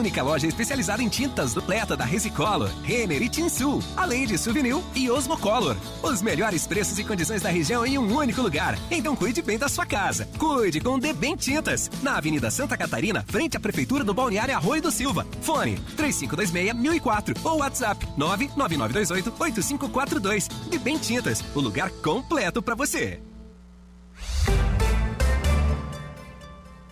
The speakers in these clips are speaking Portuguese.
Única loja especializada em tintas Leta da Resicolor, Renner e Tinsul, além de Souvenir e Osmocolor. Os melhores preços e condições da região em um único lugar. Então cuide bem da sua casa. Cuide com Debem Tintas, na Avenida Santa Catarina, frente à Prefeitura do Balneário Arroio do Silva. Fone 3526-1004 ou WhatsApp 99928-8542. Debem Tintas, o lugar completo para você.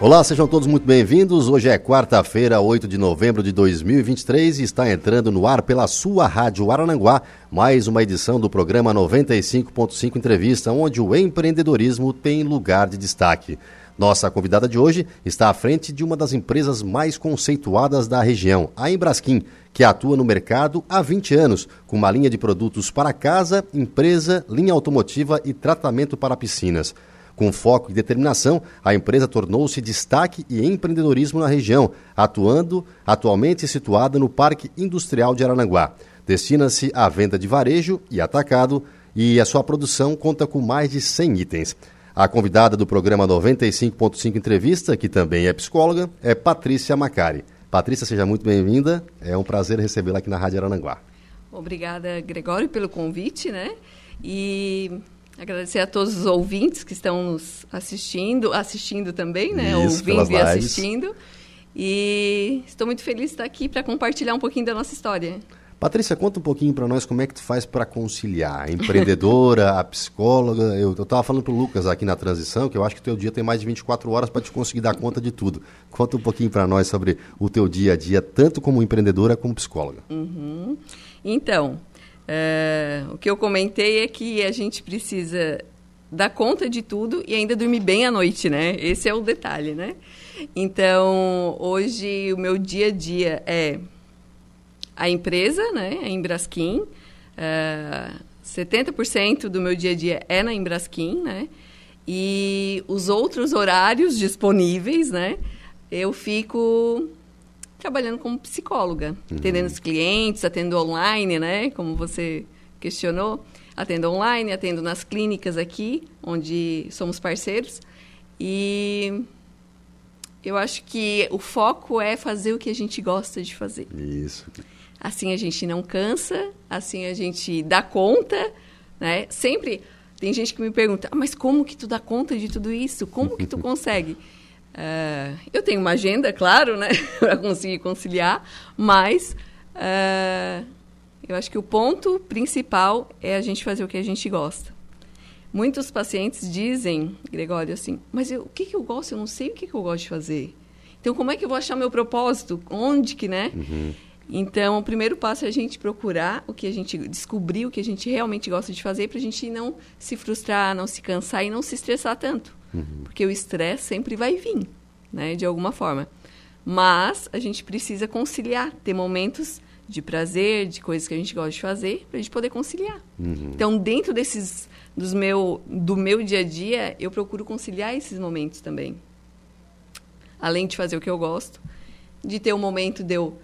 Olá, sejam todos muito bem-vindos. Hoje é quarta-feira, 8 de novembro de 2023 e está entrando no ar pela sua Rádio Arananguá mais uma edição do programa 95.5 Entrevista, onde o empreendedorismo tem lugar de destaque. Nossa convidada de hoje está à frente de uma das empresas mais conceituadas da região, a Embrasquim, que atua no mercado há 20 anos, com uma linha de produtos para casa, empresa, linha automotiva e tratamento para piscinas. Com foco e determinação, a empresa tornou-se destaque e empreendedorismo na região, atuando atualmente situada no Parque Industrial de Arananguá. Destina-se à venda de varejo e atacado e a sua produção conta com mais de 100 itens. A convidada do programa 95.5 Entrevista, que também é psicóloga, é Patrícia Macari. Patrícia, seja muito bem-vinda. É um prazer recebê-la aqui na Rádio Arananguá. Obrigada, Gregório, pelo convite, né? E Agradecer a todos os ouvintes que estão nos assistindo, assistindo também, né? Isso, Ouvindo e assistindo. E estou muito feliz de estar aqui para compartilhar um pouquinho da nossa história. Patrícia, conta um pouquinho para nós como é que tu faz para conciliar a empreendedora, a psicóloga. Eu estava falando para o Lucas aqui na transição que eu acho que o teu dia tem mais de 24 horas para te conseguir dar conta de tudo. Conta um pouquinho para nós sobre o teu dia a dia, tanto como empreendedora como psicóloga. Uhum. Então, é, o que eu comentei é que a gente precisa dar conta de tudo e ainda dormir bem à noite, né? Esse é o detalhe, né? Então, hoje o meu dia a dia é a empresa, né? A Embraskin. É, 70% do meu dia a dia é na Embraskin, né? E os outros horários disponíveis, né? Eu fico trabalhando como psicóloga, uhum. atendendo os clientes, atendo online, né? Como você questionou. Atendo online, atendo nas clínicas aqui, onde somos parceiros. E eu acho que o foco é fazer o que a gente gosta de fazer. Isso. Assim a gente não cansa, assim a gente dá conta, né? Sempre tem gente que me pergunta, ah, mas como que tu dá conta de tudo isso? Como que tu consegue? Uh, eu tenho uma agenda, claro, né, para conseguir conciliar, mas uh, eu acho que o ponto principal é a gente fazer o que a gente gosta. Muitos pacientes dizem, Gregório, assim, mas eu, o que, que eu gosto? Eu não sei o que, que eu gosto de fazer. Então, como é que eu vou achar meu propósito? Onde que, né? Uhum. Então, o primeiro passo é a gente procurar o que a gente descobrir o que a gente realmente gosta de fazer para a gente não se frustrar, não se cansar e não se estressar tanto. Uhum. Porque o estresse sempre vai vir, né, de alguma forma. Mas a gente precisa conciliar, ter momentos de prazer, de coisas que a gente gosta de fazer, para a gente poder conciliar. Uhum. Então, dentro desses dos meu, do meu dia a dia, eu procuro conciliar esses momentos também. Além de fazer o que eu gosto, de ter um momento de eu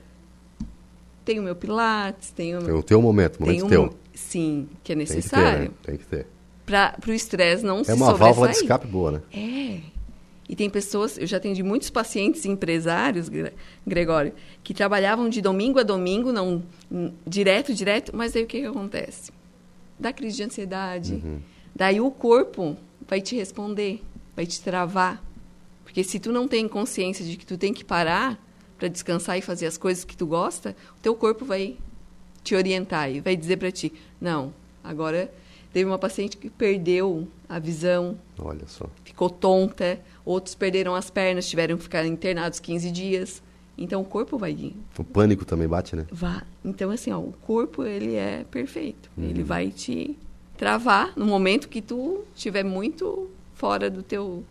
tenho meu pilates, tenho tem o teu momento, momento teu. Sim, que é necessário. Tem que ter, né? Tem que ter para o estresse não é se É uma válvula de escape boa, né? É. E tem pessoas, eu já atendi muitos pacientes empresários, Gregório, que trabalhavam de domingo a domingo, não direto, direto, mas aí o que, que acontece? Dá crise de ansiedade. Uhum. Daí o corpo vai te responder, vai te travar. Porque se tu não tem consciência de que tu tem que parar para descansar e fazer as coisas que tu gosta, o teu corpo vai te orientar e vai dizer para ti: "Não, agora Teve uma paciente que perdeu a visão. Olha só. Ficou tonta. Outros perderam as pernas, tiveram que ficar internados 15 dias. Então o corpo vai ir. O pânico também bate, né? Vá. Então assim, ó, o corpo ele é perfeito. Uhum. Ele vai te travar no momento que tu estiver muito fora do teu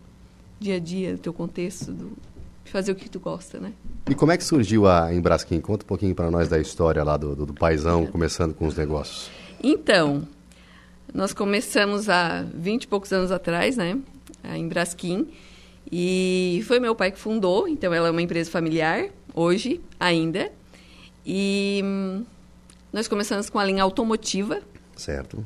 dia a dia, do teu contexto, do, de fazer o que tu gosta, né? E como é que surgiu a Embrasquim? Conta um pouquinho para nós da história lá do, do, do paizão, é. começando com os negócios. Então, nós começamos há 20 e poucos anos atrás, né? em Brasquim. E foi meu pai que fundou, então ela é uma empresa familiar, hoje ainda. E hum, nós começamos com a linha automotiva. Certo.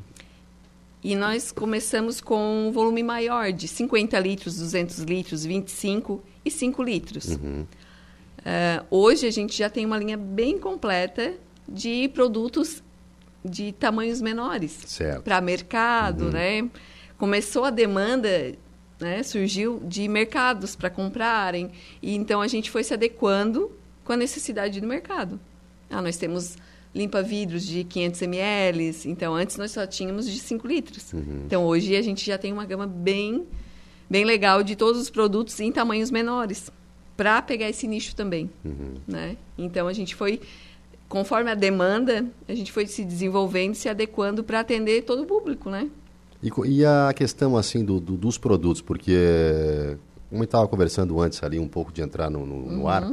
E nós começamos com um volume maior, de 50 litros, 200 litros, 25 e 5 litros. Uhum. Uh, hoje a gente já tem uma linha bem completa de produtos de tamanhos menores para mercado, uhum. né? Começou a demanda, né? Surgiu de mercados para comprarem e então a gente foi se adequando com a necessidade do mercado. Ah, nós temos limpa vidros de 500 ml, então antes nós só tínhamos de 5 litros. Uhum. Então hoje a gente já tem uma gama bem bem legal de todos os produtos em tamanhos menores para pegar esse nicho também, uhum. né? Então a gente foi conforme a demanda, a gente foi se desenvolvendo, se adequando para atender todo o público, né? E, e a questão assim do, do, dos produtos, porque como eu estava conversando antes ali um pouco de entrar no, no, no uhum. ar,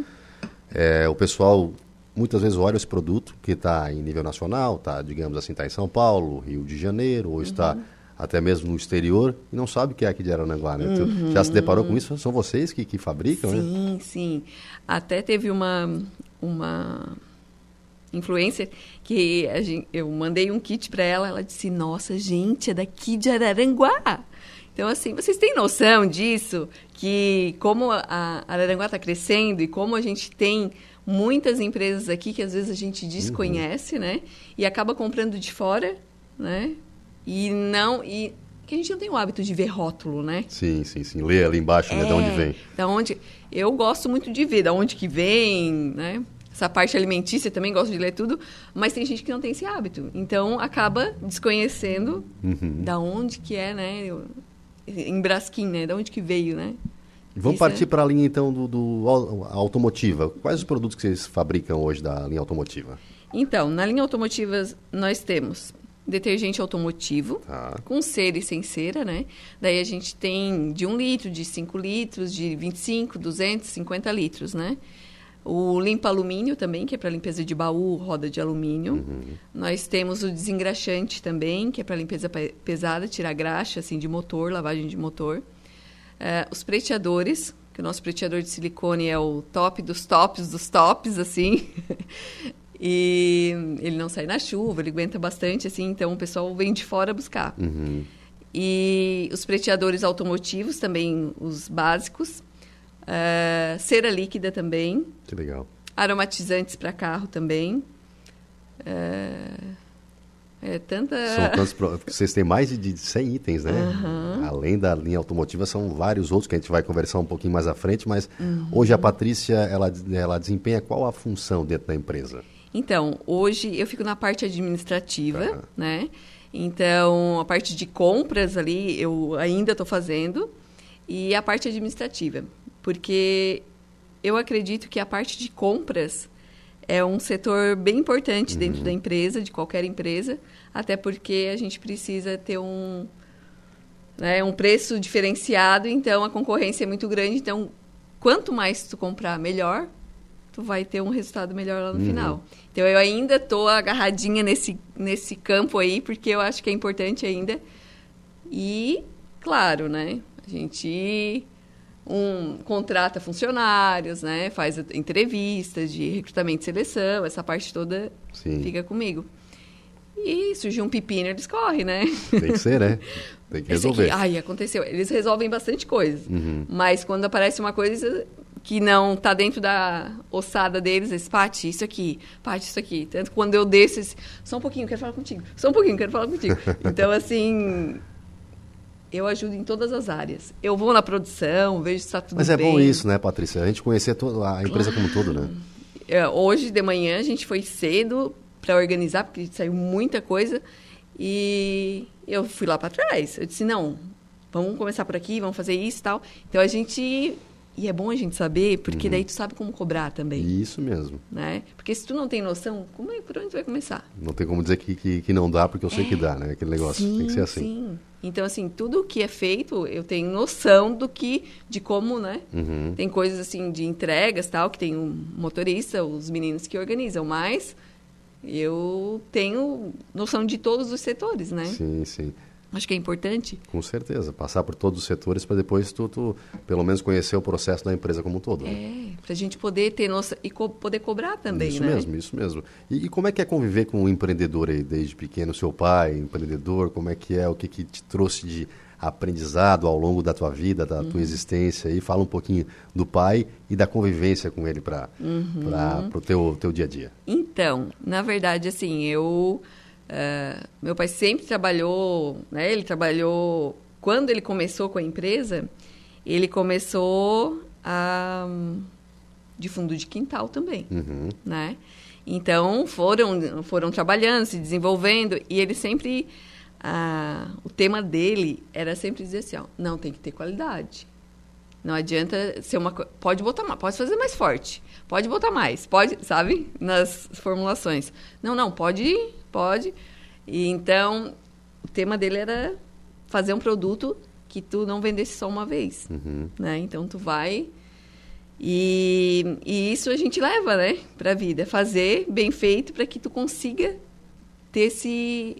é, o pessoal muitas vezes olha esse produto que está em nível nacional, tá, digamos assim, está em São Paulo, Rio de Janeiro, ou uhum. está até mesmo no exterior, e não sabe o que é aqui de Aranaguá, né? Uhum. Já se deparou com isso? São vocês que, que fabricam, sim, né? Sim, sim. Até teve uma, uma influencer que gente, eu mandei um kit para ela, ela disse: "Nossa, gente, é daqui de Araranguá". Então assim, vocês têm noção disso que como a Araranguá está crescendo e como a gente tem muitas empresas aqui que às vezes a gente desconhece, uhum. né? E acaba comprando de fora, né? E não e que a gente não tem o hábito de ver rótulo, né? Sim, sim, sim. Lê ali embaixo, é, né? De onde vem. Da onde eu gosto muito de ver, da onde que vem, né? Essa parte alimentícia também gosto de ler tudo, mas tem gente que não tem esse hábito. Então acaba desconhecendo uhum. da onde que é, né? Em Brasquim, né? Da onde que veio, né? Vamos Isso partir é... para a linha então do, do, automotiva. Quais os produtos que vocês fabricam hoje da linha automotiva? Então, na linha automotiva nós temos detergente automotivo, tá. com cera e sem cera, né? Daí a gente tem de 1 litro, de 5 litros, de 25, 250 litros, né? O limpa alumínio também, que é para limpeza de baú, roda de alumínio. Uhum. Nós temos o desengraxante também, que é para limpeza pesada, tirar graxa assim de motor, lavagem de motor. Uh, os preteadores, que o nosso preteador de silicone é o top dos tops dos tops, assim. e ele não sai na chuva, ele aguenta bastante, assim, então o pessoal vem de fora buscar. Uhum. E os preteadores automotivos também, os básicos. Uh, cera líquida também. Que legal. Aromatizantes para carro também. Uh, é tanta... São tantos... Vocês têm mais de 100 itens, né? Uhum. Além da linha automotiva, são vários outros que a gente vai conversar um pouquinho mais à frente, mas uhum. hoje a Patrícia, ela, ela desempenha qual a função dentro da empresa? Então, hoje eu fico na parte administrativa, uhum. né? Então, a parte de compras ali eu ainda estou fazendo e a parte administrativa porque eu acredito que a parte de compras é um setor bem importante uhum. dentro da empresa, de qualquer empresa, até porque a gente precisa ter um, né, um preço diferenciado, então a concorrência é muito grande, então quanto mais tu comprar, melhor, tu vai ter um resultado melhor lá no uhum. final. Então eu ainda estou agarradinha nesse, nesse campo aí, porque eu acho que é importante ainda. E, claro, né, a gente um contrata funcionários, né? Faz entrevistas de recrutamento e seleção, essa parte toda Sim. fica comigo. E surgiu um pepino, eles correm, né? Tem que ser, né? Tem que resolver. Aqui, ai, aconteceu. Eles resolvem bastante coisa. Uhum. Mas quando aparece uma coisa que não está dentro da ossada deles, eles, Pati, isso aqui, Pati, isso aqui. Tanto quando eu desço, eles, só um pouquinho, quero falar contigo. Só um pouquinho, quero falar contigo. Então, assim, eu ajudo em todas as áreas. Eu vou na produção, vejo se está tudo Mas bem. Mas é bom isso, né, Patrícia? A gente conhecer a empresa claro. como um todo, né? É, hoje de manhã a gente foi cedo para organizar, porque saiu muita coisa. E eu fui lá para trás. Eu disse, não, vamos começar por aqui, vamos fazer isso e tal. Então a gente e é bom a gente saber, porque uhum. daí tu sabe como cobrar também. Isso mesmo. Né? Porque se tu não tem noção, como é, por onde tu vai começar? Não tem como dizer que, que, que não dá, porque eu sei é, que dá, né? Aquele negócio. Sim, tem que ser assim. Sim. Então, assim, tudo que é feito, eu tenho noção do que, de como, né? Uhum. Tem coisas, assim, de entregas, tal, que tem um motorista, os meninos que organizam, mas eu tenho noção de todos os setores, né? Sim, sim. Acho que é importante. Com certeza, passar por todos os setores para depois tu, tu, pelo menos conhecer o processo da empresa como um todo. Né? É, para a gente poder ter nossa e co poder cobrar também, isso né? Isso mesmo, isso mesmo. E, e, como é que é conviver com um empreendedor aí desde pequeno, seu pai, empreendedor, como é que é, o que, que te trouxe de aprendizado ao longo da tua vida, da tua uhum. existência e fala um pouquinho do pai e da convivência com ele para uhum. o teu, teu dia a dia. Então, na verdade, assim, eu Uh, meu pai sempre trabalhou, né? Ele trabalhou quando ele começou com a empresa, ele começou a, de fundo de quintal também, uhum. né? Então foram foram trabalhando, se desenvolvendo e ele sempre uh, o tema dele era sempre dizer assim, ó, não tem que ter qualidade. Não adianta ser uma pode botar mais, pode fazer mais forte, pode botar mais, pode, sabe, nas formulações. Não, não, pode Pode. E então, o tema dele era fazer um produto que tu não vendesse só uma vez, uhum. né? Então, tu vai... E, e isso a gente leva, né, para a vida. Fazer bem feito para que tu consiga ter esse...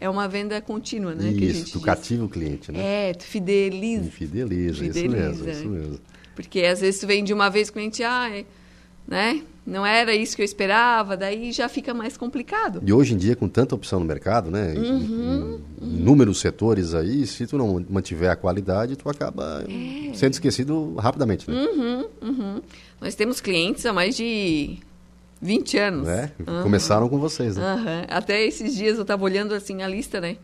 É uma venda contínua, né? Isso, tu cativa o cliente, né? É, tu fideliza. Fideliza, fideliza, isso mesmo, isso mesmo. Porque às vezes tu vende uma vez, o cliente, ah, né? Não era isso que eu esperava, daí já fica mais complicado. E hoje em dia, com tanta opção no mercado, né? Uhum, em inúmeros setores aí, se tu não mantiver a qualidade, tu acaba é. sendo esquecido rapidamente, né? Uhum, uhum. Nós temos clientes há mais de 20 anos. É, começaram com vocês, né? Até esses dias eu estava olhando assim a lista, né?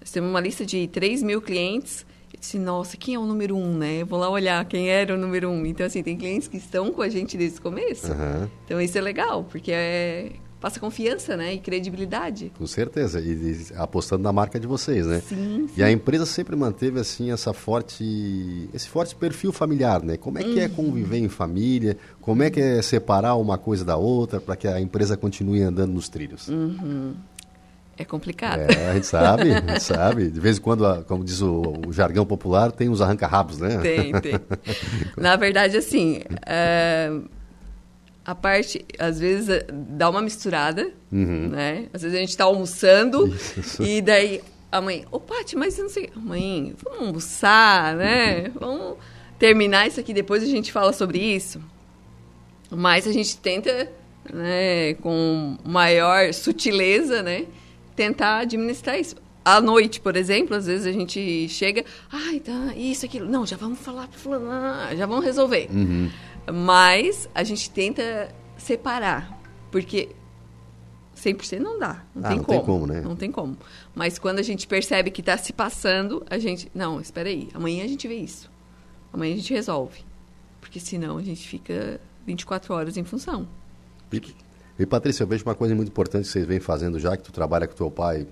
Nós temos uma lista de 3 mil clientes disse, nossa, quem é o número um, né? vou lá olhar quem era o número um. Então, assim, tem clientes que estão com a gente desde o começo. Uhum. Então, isso é legal, porque é, passa confiança, né? E credibilidade. Com certeza. E, e, apostando na marca de vocês, né? Sim, sim, E a empresa sempre manteve, assim, essa forte, esse forte perfil familiar, né? Como é que é uhum. é conviver em família? Como é que é separar uma coisa da outra para que a empresa continue andando nos trilhos? Uhum. É complicado. É, a gente sabe, a gente sabe. De vez em quando, como diz o, o jargão popular, tem os arranca-rabos, né? Tem, tem. Na verdade, assim, é, a parte, às vezes, é, dá uma misturada, uhum. né? Às vezes a gente está almoçando Isso. e daí a mãe, ô Paty, mas eu não sei... Mãe, vamos almoçar, né? Uhum. Vamos terminar isso aqui, depois a gente fala sobre isso. Mas a gente tenta, né, com maior sutileza, né? Tentar administrar isso. À noite, por exemplo, às vezes a gente chega, ai, tá, isso, aquilo. Não, já vamos falar para fulano, já vamos resolver. Uhum. Mas a gente tenta separar, porque 100% não dá, não, ah, tem, não como, tem como, né? Não tem como. Mas quando a gente percebe que está se passando, a gente, não, espera aí, amanhã a gente vê isso. Amanhã a gente resolve. Porque senão a gente fica 24 horas em função. E Patrícia, eu vejo uma coisa muito importante que vocês vêm fazendo já, que tu trabalha com teu pai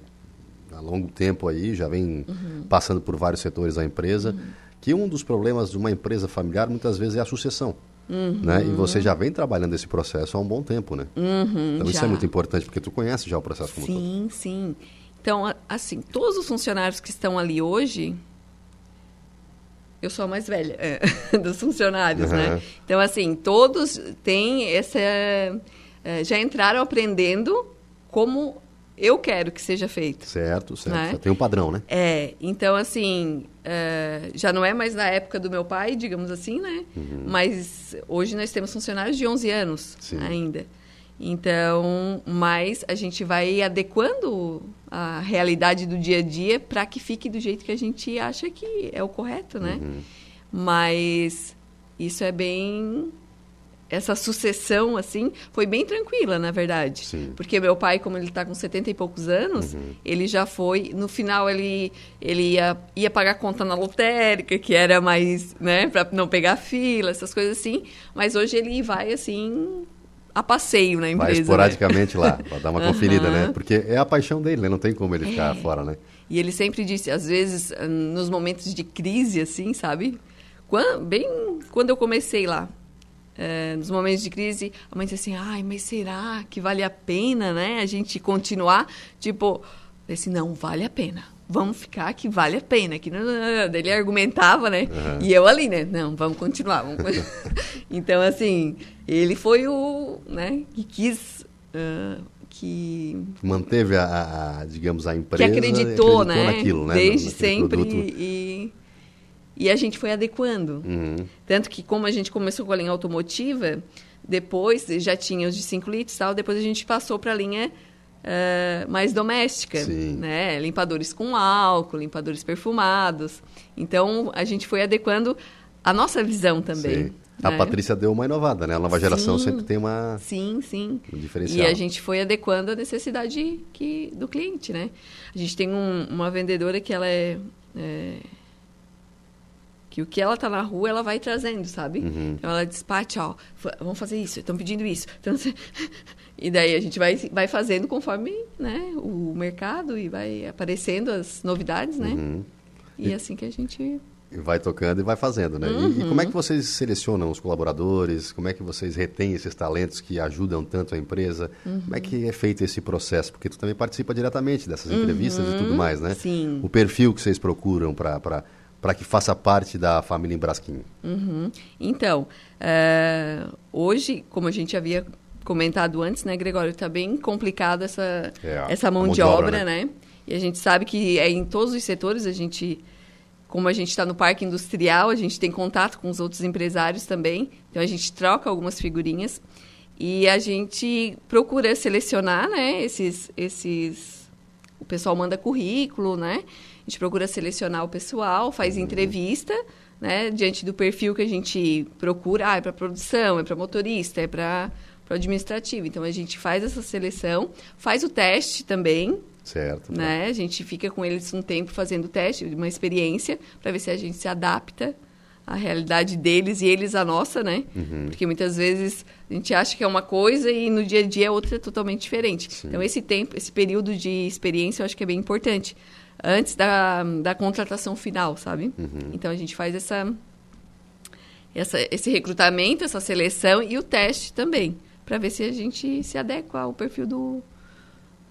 há longo tempo aí, já vem uhum. passando por vários setores da empresa, uhum. que um dos problemas de uma empresa familiar muitas vezes é a sucessão. Uhum. Né? E você já vem trabalhando esse processo há um bom tempo, né? Uhum, então já. isso é muito importante, porque tu conhece já o processo como sim, todo. Sim, sim. Então, assim, todos os funcionários que estão ali hoje, eu sou a mais velha é, dos funcionários, né? Então, assim, todos têm essa já entraram aprendendo como eu quero que seja feito. Certo, certo. Né? tem um padrão, né? É, então assim, é, já não é mais na época do meu pai, digamos assim, né? Uhum. Mas hoje nós temos funcionários de 11 anos Sim. ainda. Então, mas a gente vai adequando a realidade do dia a dia para que fique do jeito que a gente acha que é o correto, né? Uhum. Mas isso é bem essa sucessão, assim, foi bem tranquila, na verdade. Sim. Porque meu pai, como ele está com 70 e poucos anos, uhum. ele já foi... No final, ele, ele ia, ia pagar conta na lotérica, que era mais, né, para não pegar fila, essas coisas assim. Mas hoje ele vai, assim, a passeio na empresa. Vai esporadicamente né? lá, para dar uma conferida, uhum. né? Porque é a paixão dele, né? Não tem como ele é. ficar fora, né? E ele sempre disse, às vezes, nos momentos de crise, assim, sabe? Quando, bem quando eu comecei lá, é, nos momentos de crise, a mãe diz assim, ai, mas será que vale a pena, né, a gente continuar? Tipo, assim, não, vale a pena. Vamos ficar que vale a pena. Que não, Ele argumentava, né? Uhum. E eu ali, né? Não, vamos continuar. Vamos continuar. então, assim, ele foi o, né, que quis uh, que manteve a, a, digamos a empresa que acreditou, acreditou né? naquilo, né? Desde sempre e, e a gente foi adequando. Uhum. Tanto que como a gente começou com a linha automotiva, depois já tinha os de 5 litros, tal, depois a gente passou para a linha uh, mais doméstica, Sim. né? Limpadores com álcool, limpadores perfumados. Então a gente foi adequando a nossa visão também. Sim. A né? Patrícia deu uma inovada, né? A nova geração sim, sempre tem uma sim, sim. Um diferencial. E a gente foi adequando a necessidade que, do cliente, né? A gente tem um, uma vendedora que ela é, é, o que ela tá na rua ela vai trazendo, sabe? Uhum. Então ela despacha, ó, vamos fazer isso, estão pedindo isso. Então, e daí a gente vai, vai fazendo conforme né, o mercado e vai aparecendo as novidades, né? Uhum. E, e é assim que a gente vai tocando e vai fazendo, né? Uhum. E, e, como é que vocês selecionam os colaboradores? Como é que vocês retêm esses talentos que ajudam tanto a empresa? Uhum. Como é que é feito esse processo? Porque tu também participa diretamente dessas entrevistas uhum. e tudo mais, né? Sim. O perfil que vocês procuram para para que faça parte da família Embrasquinho. Uhum. Então, uh, hoje, como a gente havia comentado antes, né, Gregório, está bem complicado essa, é, essa mão, mão, de, obra, obra né? né? E a gente sabe que é em todos os setores a gente como a gente está no parque industrial, a gente tem contato com os outros empresários também, então a gente troca algumas figurinhas e a gente procura selecionar, né, esses, esses, o pessoal manda currículo, né, a gente procura selecionar o pessoal, faz uhum. entrevista, né, diante do perfil que a gente procura, ah, é para produção, é para motorista, é para administrativo. Então a gente faz essa seleção, faz o teste também, Certo. Né? A gente fica com eles um tempo fazendo teste, uma experiência, para ver se a gente se adapta à realidade deles e eles à nossa, né? Uhum. Porque muitas vezes a gente acha que é uma coisa e no dia a dia é outra totalmente diferente. Sim. Então, esse tempo, esse período de experiência eu acho que é bem importante. Antes da, da contratação final, sabe? Uhum. Então, a gente faz essa, essa, esse recrutamento, essa seleção e o teste também, para ver se a gente se adequa ao perfil do,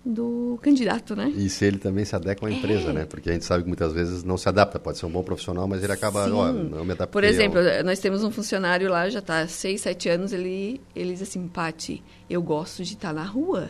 do candidato, né? E se ele também se adequa à empresa, é. né? Porque a gente sabe que muitas vezes não se adapta, pode ser um bom profissional, mas ele acaba, ó, não me adaptei. Por exemplo, ao... nós temos um funcionário lá, já está seis, sete anos, ele, ele diz assim, Pati, eu gosto de estar tá na rua.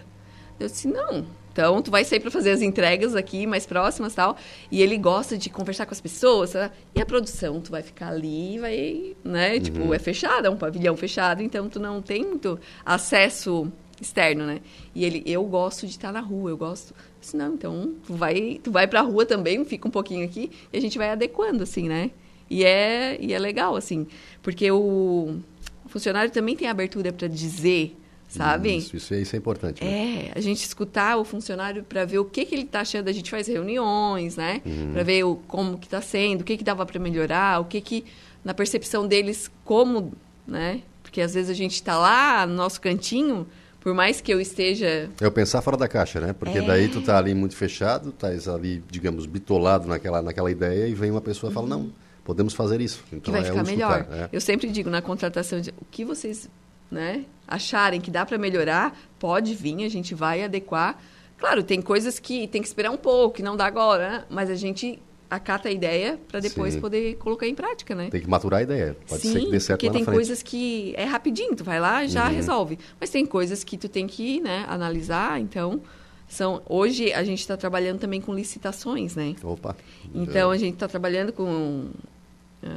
Eu disse, não, então, tu vai sair para fazer as entregas aqui mais próximas tal. E ele gosta de conversar com as pessoas. Sabe? E a produção, tu vai ficar ali, vai, né? Tipo, uhum. Tipo, é fechado, é um pavilhão fechado, então tu não tem muito acesso externo, né? E ele, eu gosto de estar na rua, eu gosto. Disse, não, então tu vai, tu vai pra rua também, fica um pouquinho aqui e a gente vai adequando, assim, né? E é, e é legal, assim, porque o, o funcionário também tem abertura para dizer, sabe? Isso, isso, é, isso é importante. Né? É, a gente escutar o funcionário para ver o que, que ele está achando. A gente faz reuniões, né? Uhum. Para ver o, como que está sendo, o que, que dava para melhorar, o que que, na percepção deles, como, né? Porque às vezes a gente está lá no nosso cantinho, por mais que eu esteja. Eu pensar fora da caixa, né? Porque é... daí tu tá ali muito fechado, tá ali, digamos, bitolado naquela, naquela ideia e vem uma pessoa e fala, não, podemos fazer isso. Então que vai é ficar melhor. É. Eu sempre digo na contratação, o que vocês né, acharem que dá para melhorar, pode vir, a gente vai adequar. Claro, tem coisas que tem que esperar um pouco, que não dá agora, né? mas a gente acata a ideia para depois Sim. poder colocar em prática, né? Tem que maturar a ideia. Pode Sim, ser que dê certo porque tem coisas que é rapidinho, tu vai lá e já uhum. resolve. Mas tem coisas que tu tem que né, analisar, então... São, hoje a gente está trabalhando também com licitações, né? Opa! Então a gente está trabalhando com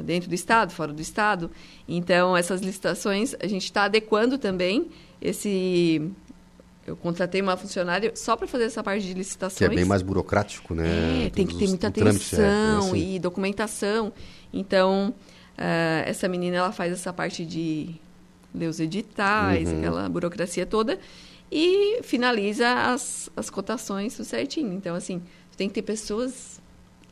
dentro do estado, fora do estado. Então essas licitações a gente está adequando também esse eu contratei uma funcionária só para fazer essa parte de licitações. Que é bem mais burocrático, né? É, tem que ter muita atenção trâmite, é, é assim. e documentação. Então, uh, essa menina ela faz essa parte de ler os editais, uhum. aquela burocracia toda, e finaliza as, as cotações tudo certinho. Então, assim, tem que ter pessoas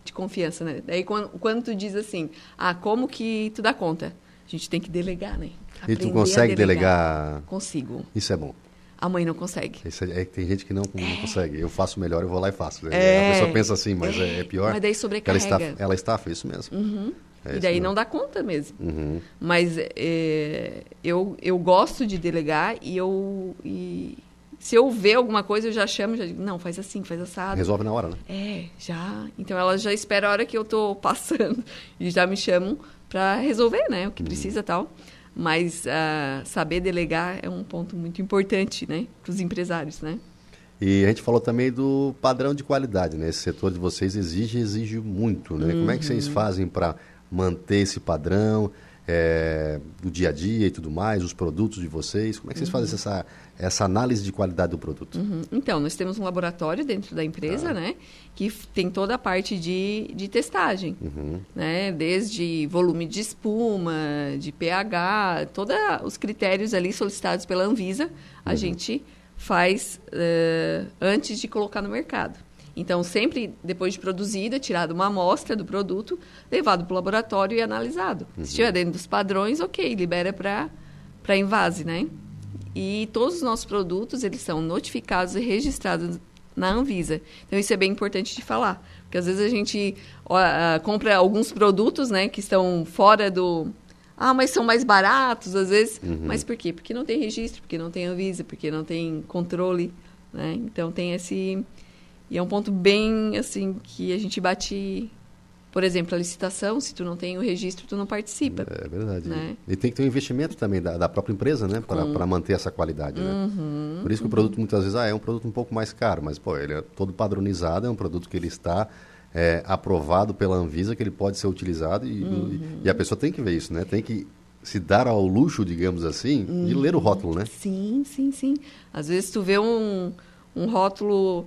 de confiança, né? Daí, quando, quando tu diz assim, ah, como que tu dá conta? A gente tem que delegar, né? Aprender e tu consegue delegar. delegar? Consigo. Isso é bom. A mãe não consegue. É, é, tem gente que não, não é. consegue. Eu faço melhor, eu vou lá e faço. É. A pessoa pensa assim, mas é, é pior. Mas daí sobrecarrega. Ela está, ela está isso mesmo. Uhum. É e daí mesmo. não dá conta mesmo. Uhum. Mas é, eu, eu gosto de delegar e eu. E se eu ver alguma coisa, eu já chamo, já digo, não, faz assim, faz assado. Resolve na hora, né? É, já. Então ela já espera a hora que eu tô passando e já me chamam para resolver, né, o que uhum. precisa tal. Mas uh, saber delegar é um ponto muito importante, né, para os empresários, né? E a gente falou também do padrão de qualidade, né? Esse setor de vocês exige, exige muito, né? Uhum. Como é que vocês fazem para manter esse padrão é, do dia a dia e tudo mais, os produtos de vocês? Como é que vocês uhum. fazem essa, essa análise de qualidade do produto? Uhum. Então, nós temos um laboratório dentro da empresa, tá. né? Que tem toda a parte de, de testagem, uhum. né? Desde volume de espuma, de pH, todos os critérios ali solicitados pela Anvisa, a uhum. gente faz uh, antes de colocar no mercado. Então, sempre depois de produzida, tirada uma amostra do produto, levado para o laboratório e analisado. Uhum. Se estiver dentro dos padrões, ok, libera para invase, né? E todos os nossos produtos, eles são notificados e registrados na Anvisa. Então, isso é bem importante de falar. Porque, às vezes, a gente uh, compra alguns produtos, né, que estão fora do, ah, mas são mais baratos às vezes. Uhum. Mas por quê? Porque não tem registro, porque não tem Anvisa, porque não tem controle, né? Então tem esse e é um ponto bem assim que a gente bate por exemplo, a licitação, se tu não tem o registro, tu não participa. É verdade. Né? E tem que ter um investimento também da, da própria empresa, né? Para manter essa qualidade, né? Uhum, Por isso que uhum. o produto, muitas vezes, ah, é um produto um pouco mais caro, mas, pô, ele é todo padronizado, é um produto que ele está é, aprovado pela Anvisa que ele pode ser utilizado e, uhum. e, a pessoa tem que ver isso, né? Tem que se dar ao luxo, digamos assim, uhum. de ler o rótulo, né? Sim, sim, sim. Às vezes tu vê um, um rótulo,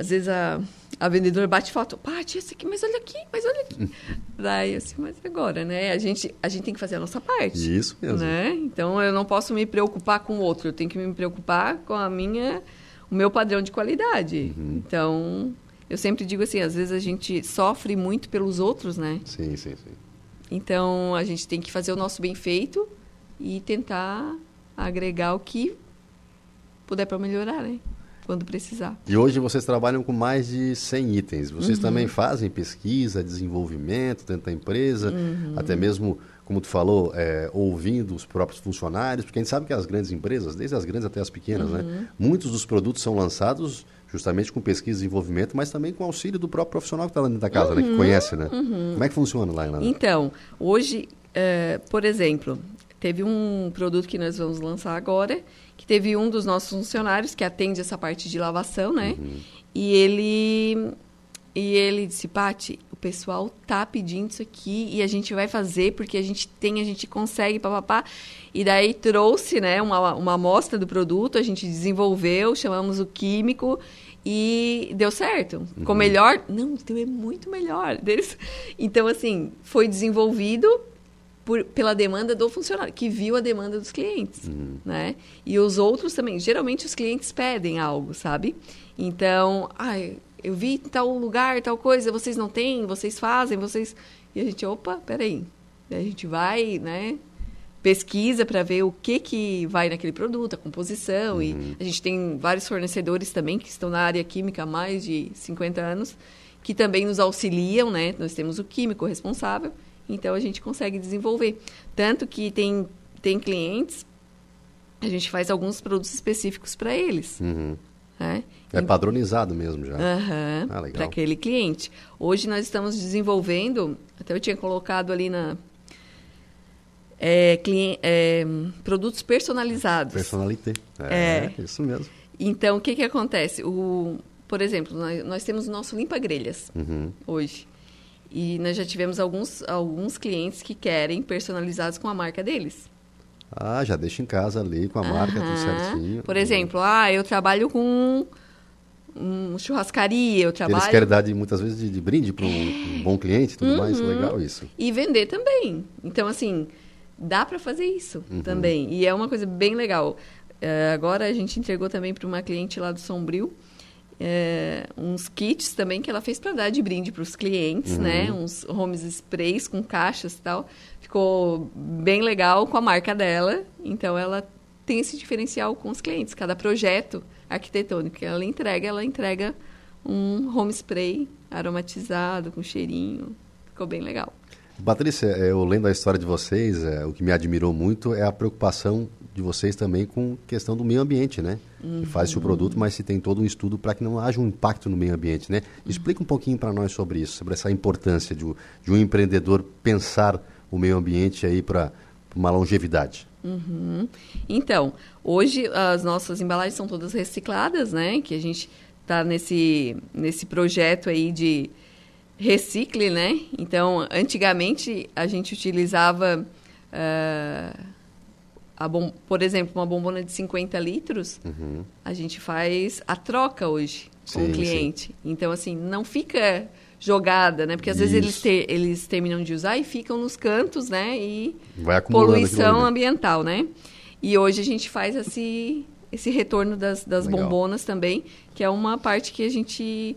às vezes a, a vendedora bate foto, bate esse aqui, mas olha aqui, mas olha aqui. Daí assim, mas agora, né? A gente, a gente tem que fazer a nossa parte. Isso mesmo. Né? Então eu não posso me preocupar com o outro, eu tenho que me preocupar com a minha, o meu padrão de qualidade. Uhum. Então eu sempre digo assim, às vezes a gente sofre muito pelos outros, né? Sim, sim, sim. Então a gente tem que fazer o nosso bem feito e tentar agregar o que puder para melhorar, né? Quando precisar. E hoje vocês trabalham com mais de 100 itens. Vocês uhum. também fazem pesquisa, desenvolvimento dentro da empresa, uhum. até mesmo, como tu falou, é, ouvindo os próprios funcionários, porque a gente sabe que as grandes empresas, desde as grandes até as pequenas, né? uhum. né? Muitos dos produtos são lançados justamente com pesquisa e desenvolvimento, mas também com auxílio do próprio profissional que está lá dentro da casa, uhum, né, que uhum, conhece, né? Uhum. Como é que funciona lá, Ilana? Então, hoje, uh, por exemplo, teve um produto que nós vamos lançar agora, que teve um dos nossos funcionários que atende essa parte de lavação, né? Uhum. E ele e ele disse, Pati, o pessoal tá pedindo isso aqui e a gente vai fazer porque a gente tem, a gente consegue, papapá. E daí trouxe, né, uma, uma amostra do produto, a gente desenvolveu, chamamos o químico e deu certo. Ficou uhum. melhor? Não, o teu é muito melhor. Deles. Então, assim, foi desenvolvido por, pela demanda do funcionário, que viu a demanda dos clientes, uhum. né? E os outros também. Geralmente, os clientes pedem algo, sabe? Então, ai, eu vi tal lugar, tal coisa, vocês não têm, vocês fazem, vocês. E a gente, opa, peraí. A gente vai, né? Pesquisa para ver o que, que vai naquele produto, a composição. Uhum. E a gente tem vários fornecedores também que estão na área química há mais de 50 anos, que também nos auxiliam, né? Nós temos o químico responsável, então a gente consegue desenvolver. Tanto que tem, tem clientes, a gente faz alguns produtos específicos para eles. Uhum. Né? É padronizado mesmo já. Uhum, ah, para aquele cliente. Hoje nós estamos desenvolvendo, até eu tinha colocado ali na. É, cliente, é, produtos personalizados. Personalité. É, é, isso mesmo. Então, o que, que acontece? O, por exemplo, nós, nós temos o nosso limpa-grelhas uhum. hoje. E nós já tivemos alguns, alguns clientes que querem personalizados com a marca deles. Ah, já deixa em casa ali com a marca tudo certinho. Por exemplo, ah, eu trabalho com um churrascaria, eu trabalho... Eles querem dar de, muitas vezes de, de brinde para um, um, bom cliente tudo uhum. mais, legal isso. E vender também. Então, assim, dá para fazer isso uhum. também. E é uma coisa bem legal. Uh, agora a gente entregou também para uma cliente lá do Sombrio, é, uns kits também que ela fez para dar de brinde para os clientes, uhum. né? Uns homes sprays com caixas e tal. Ficou bem legal com a marca dela. Então ela tem esse diferencial com os clientes. Cada projeto arquitetônico que ela entrega, ela entrega um home spray aromatizado com cheirinho. Ficou bem legal. Patrícia, eu lendo a história de vocês, é, o que me admirou muito é a preocupação de vocês também com questão do meio ambiente, né? Uhum. Faz-se o produto, mas se tem todo um estudo para que não haja um impacto no meio ambiente, né? Explica um pouquinho para nós sobre isso, sobre essa importância de, de um empreendedor pensar o meio ambiente aí para uma longevidade? Uhum. Então, hoje as nossas embalagens são todas recicladas, né? Que a gente está nesse, nesse projeto aí de recicle, né? Então, antigamente a gente utilizava, uh, bom, por exemplo, uma bombona de 50 litros, uhum. a gente faz a troca hoje sim, com o cliente. Sim. Então, assim, não fica jogada, né? Porque às Isso. vezes eles, eles terminam de usar e ficam nos cantos, né? E poluição ambiental, né? E hoje a gente faz esse, esse retorno das, das bombonas também, que é uma parte que a gente,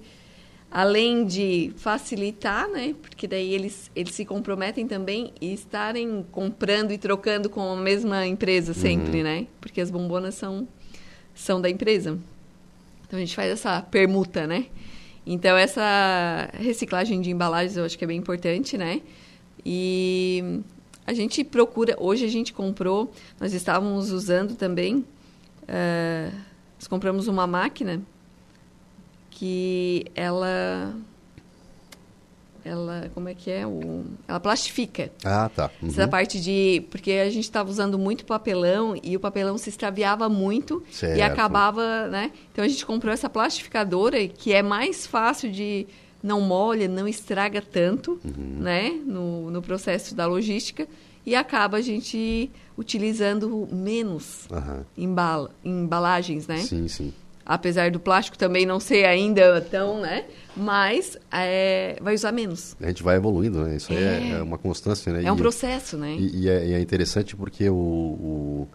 além de facilitar, né? Porque daí eles, eles se comprometem também e estarem comprando e trocando com a mesma empresa sempre, uhum. né? Porque as bombonas são, são da empresa. Então a gente faz essa permuta, né? Então, essa reciclagem de embalagens eu acho que é bem importante, né? E a gente procura, hoje a gente comprou, nós estávamos usando também, uh, nós compramos uma máquina que ela ela, como é que é? O, ela plastifica. Ah, tá. Uhum. Essa parte de... Porque a gente estava usando muito papelão e o papelão se extraviava muito certo. e acabava, né? Então, a gente comprou essa plastificadora que é mais fácil de... Não molha, não estraga tanto, uhum. né? No, no processo da logística. E acaba a gente utilizando menos uhum. embala, embalagens, né? Sim, sim apesar do plástico também não ser ainda tão, né? Mas é, vai usar menos. A gente vai evoluindo, né? Isso é, é, é uma constância, né? É um e, processo, né? E, e, é, e, é, interessante porque o, o,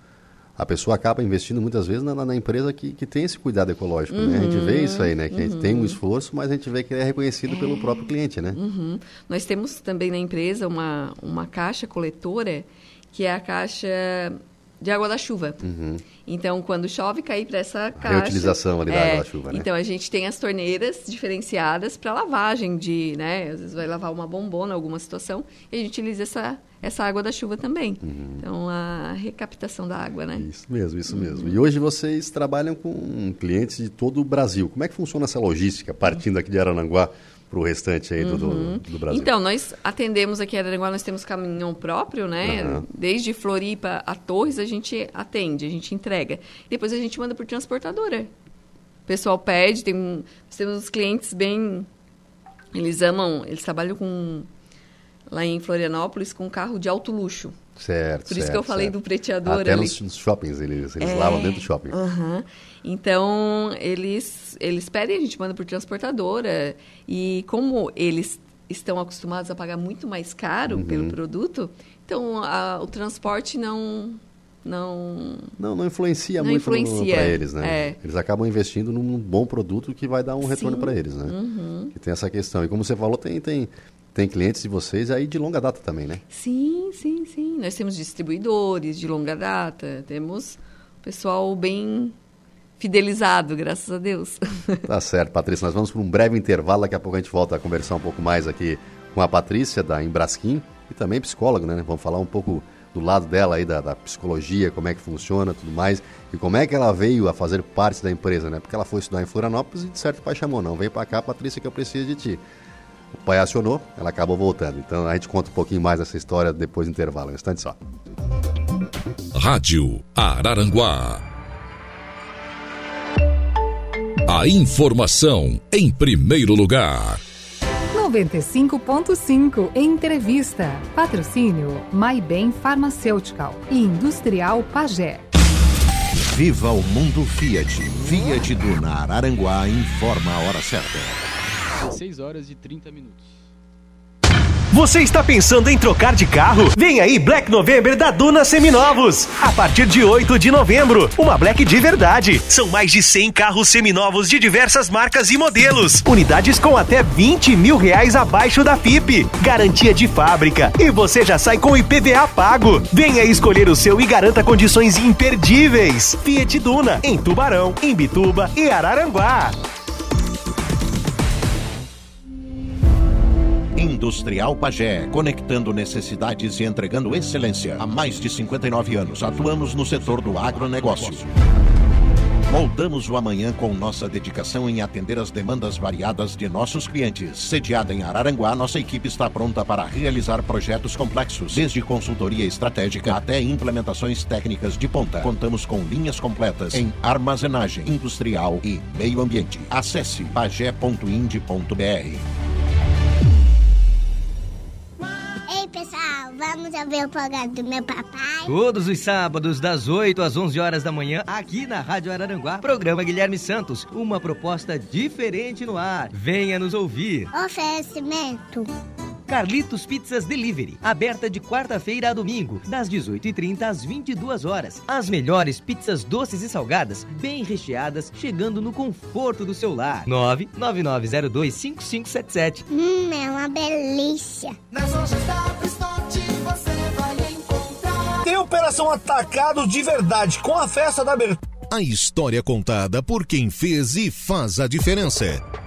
a pessoa acaba investindo muitas vezes na, na empresa que, que tem esse cuidado ecológico, uhum, né? A gente vê isso aí, né? Que uhum. a gente tem um uhum. esforço, mas a gente vê que é reconhecido pelo é. próprio cliente, né? Uhum. Nós temos também na empresa uma, uma caixa coletora que é a caixa de água da chuva. Uhum. Então, quando chove, cai para essa caixa. Reutilização ali da é, água da chuva, né? Então, a gente tem as torneiras diferenciadas para lavagem de, né? Às vezes vai lavar uma bombona, alguma situação, e a gente utiliza essa, essa água da chuva também. Uhum. Então, a recaptação da água, né? Isso mesmo, isso uhum. mesmo. E hoje vocês trabalham com clientes de todo o Brasil. Como é que funciona essa logística, partindo aqui de Arananguá? Para o restante aí do, uhum. do, do, Brasil. Então, nós atendemos aqui em Araranguá, nós temos caminhão próprio, né? Uhum. Desde Floripa a Torres a gente atende, a gente entrega. Depois a gente manda por transportadora. O pessoal pede, tem, nós temos clientes bem... Eles amam, eles trabalham com... Lá em Florianópolis com carro de alto luxo. Certo. Por isso certo, que eu falei certo. do preteador Até ali. Nos, nos shoppings, eles, eles é, lavam dentro do shopping. Então, eles, eles pedem, a gente manda por transportadora. E como eles estão acostumados a pagar muito mais caro uhum. pelo produto, então a, o transporte não não não, não influencia não muito para eles, né? É. Eles acabam investindo num bom produto que vai dar um retorno para eles, né? Uhum. Que tem essa questão. E como você falou, tem tem tem clientes de vocês aí de longa data também, né? Sim, sim, sim. Nós temos distribuidores de longa data, temos pessoal bem fidelizado, graças a Deus. Tá certo, Patrícia. Nós vamos para um breve intervalo. Daqui a pouco a gente volta a conversar um pouco mais aqui com a Patrícia, da Embrasquim, e também psicóloga, né? Vamos falar um pouco do lado dela aí, da, da, psicologia, como é que funciona, tudo mais, e como é que ela veio a fazer parte da empresa, né? Porque ela foi estudar em Florianópolis e de certo pai chamou, não, vem para cá, Patrícia, que eu preciso de ti. O pai acionou, ela acabou voltando. Então a gente conta um pouquinho mais dessa história depois do intervalo. Um instante só. Rádio Araranguá. A informação em primeiro lugar. 95.5 Entrevista. Patrocínio Bem Farmacêutical e Industrial Pagé. Viva o mundo Fiat. Fiat do Araranguá informa a hora certa. 6 horas e 30 minutos. Você está pensando em trocar de carro? Vem aí Black November da Duna Seminovos. A partir de 8 de novembro, uma Black de verdade. São mais de 100 carros seminovos de diversas marcas e modelos. Unidades com até 20 mil reais abaixo da FIP. Garantia de fábrica. E você já sai com IPVA pago. Venha escolher o seu e garanta condições imperdíveis. Fiat Duna, em Tubarão, em Bituba e Araranguá. Industrial Pagé, conectando necessidades e entregando excelência. Há mais de 59 anos atuamos no setor do agronegócio. Moldamos o amanhã com nossa dedicação em atender as demandas variadas de nossos clientes. Sediada em Araranguá, nossa equipe está pronta para realizar projetos complexos, desde consultoria estratégica até implementações técnicas de ponta. Contamos com linhas completas em armazenagem, industrial e meio ambiente. Acesse pagé.ind.br. vamos ouvir o programa do meu papai? Todos os sábados, das 8 às 11 horas da manhã, aqui na Rádio Araranguá, programa Guilherme Santos. Uma proposta diferente no ar. Venha nos ouvir. Oferecimento. Carlitos Pizzas Delivery, aberta de quarta-feira a domingo, das 18h30 às 22 horas. As melhores pizzas doces e salgadas, bem recheadas, chegando no conforto do seu lar. 999025577. Hum, é uma delícia. Nas lojas da Pristote Operação Atacado de Verdade com a festa da abertura. A história contada por quem fez e faz a diferença.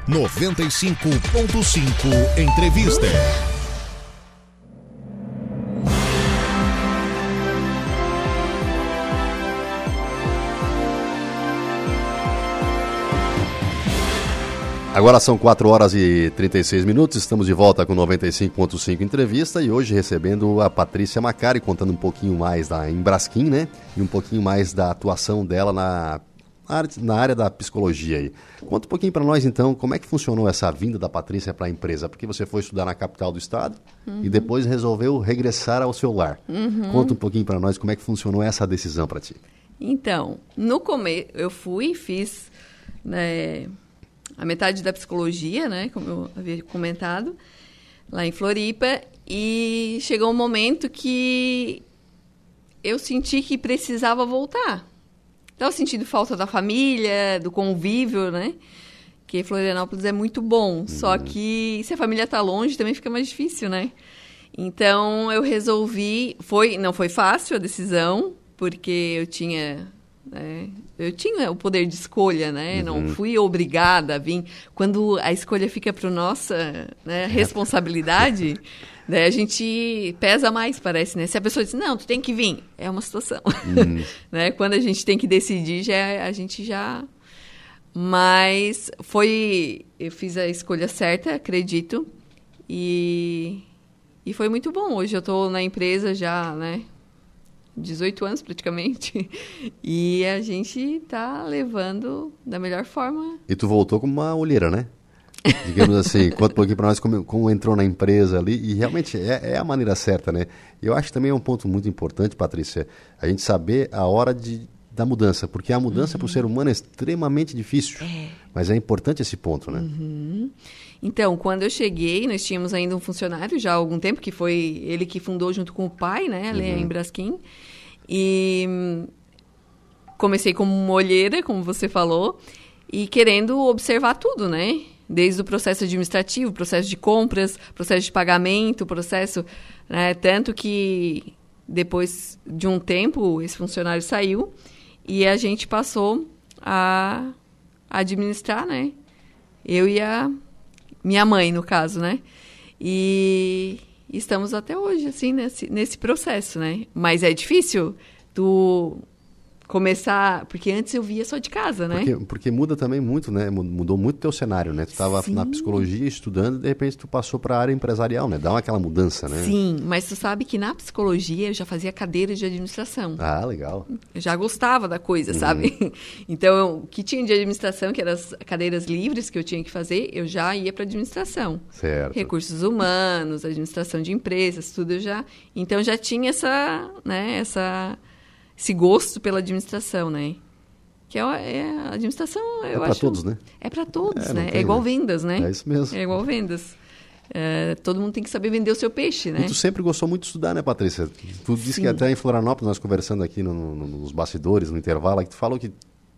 95.5 Entrevista. Agora são 4 horas e 36 minutos, estamos de volta com 95.5 entrevista e hoje recebendo a Patrícia Macari, contando um pouquinho mais da Embrasquim, né? E um pouquinho mais da atuação dela na, na área da psicologia aí. Conta um pouquinho para nós então, como é que funcionou essa vinda da Patrícia para a empresa? Porque você foi estudar na capital do estado uhum. e depois resolveu regressar ao seu lar. Uhum. Conta um pouquinho para nós como é que funcionou essa decisão para ti. Então, no começo eu fui, fiz né, a metade da psicologia, né, como eu havia comentado, lá em Floripa, e chegou um momento que eu senti que precisava voltar. Estava sentindo falta da família, do convívio, né? Que Florianópolis é muito bom, uhum. só que se a família está longe também fica mais difícil, né? Então eu resolvi, foi, não foi fácil a decisão, porque eu tinha né? Eu tinha o poder de escolha, né? Uhum. Não fui obrigada a vir. Quando a escolha fica para nossa né, responsabilidade, né, a gente pesa mais, parece, né? Se a pessoa diz, não, tu tem que vir, é uma situação. Uhum. né? Quando a gente tem que decidir, já, a gente já... Mas foi... Eu fiz a escolha certa, acredito. E, e foi muito bom. Hoje eu estou na empresa já, né? 18 anos praticamente. E a gente está levando da melhor forma. E tu voltou como uma olheira, né? Digamos assim, conta um pouquinho para nós como, como, entrou na empresa ali. E realmente é, é, a maneira certa, né? Eu acho que também é um ponto muito importante, Patrícia, a gente saber a hora de, da mudança. Porque a mudança uhum. para o ser humano é extremamente difícil. É. Mas é importante esse ponto, né? Uhum. Então, quando eu cheguei, nós tínhamos ainda um funcionário já há algum tempo, que foi ele que fundou junto com o pai, né, ali uhum. em. E comecei como molheira, como você falou, e querendo observar tudo, né? Desde o processo administrativo, processo de compras, processo de pagamento, processo. Né? Tanto que depois de um tempo, esse funcionário saiu e a gente passou a administrar, né? Eu e a minha mãe, no caso, né? E estamos até hoje, assim, nesse, nesse processo, né? Mas é difícil tu começar, porque antes eu via só de casa, né? Porque, porque muda também muito, né? Mudou muito teu cenário, né? Tu estava na psicologia estudando e de repente tu passou para a área empresarial, né? Dá uma aquela mudança, né? Sim, mas tu sabe que na psicologia eu já fazia cadeira de administração. Ah, legal. Eu já gostava da coisa, uhum. sabe? Então, o que tinha de administração, que eram as cadeiras livres que eu tinha que fazer, eu já ia para administração. Certo. Recursos humanos, administração de empresas, tudo eu já. Então já tinha essa, né, essa esse gosto pela administração, né? Que é, é a administração, eu é para todos, né? É para todos, é, né? Tem, é igual né? vendas, né? É isso mesmo. É igual vendas. É, todo mundo tem que saber vender o seu peixe, né? E tu sempre gostou muito de estudar, né, Patrícia? Tu disse Sim. que até em Florianópolis, nós conversando aqui no, no, nos bastidores, no intervalo, que tu falou que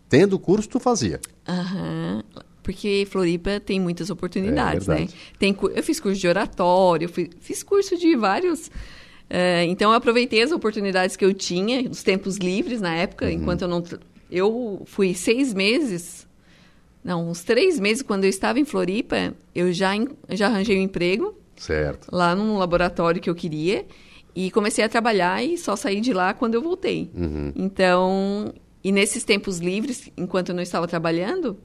tendo curso tu fazia. Aham. Porque Floripa tem muitas oportunidades, é, né? Tem, eu fiz curso de oratório, fiz, fiz curso de vários é, então eu aproveitei as oportunidades que eu tinha, os tempos livres na época, uhum. enquanto eu não. Eu fui seis meses, não, uns três meses, quando eu estava em Floripa, eu já, já arranjei um emprego. Certo. Lá num laboratório que eu queria. E comecei a trabalhar e só saí de lá quando eu voltei. Uhum. Então, E nesses tempos livres, enquanto eu não estava trabalhando,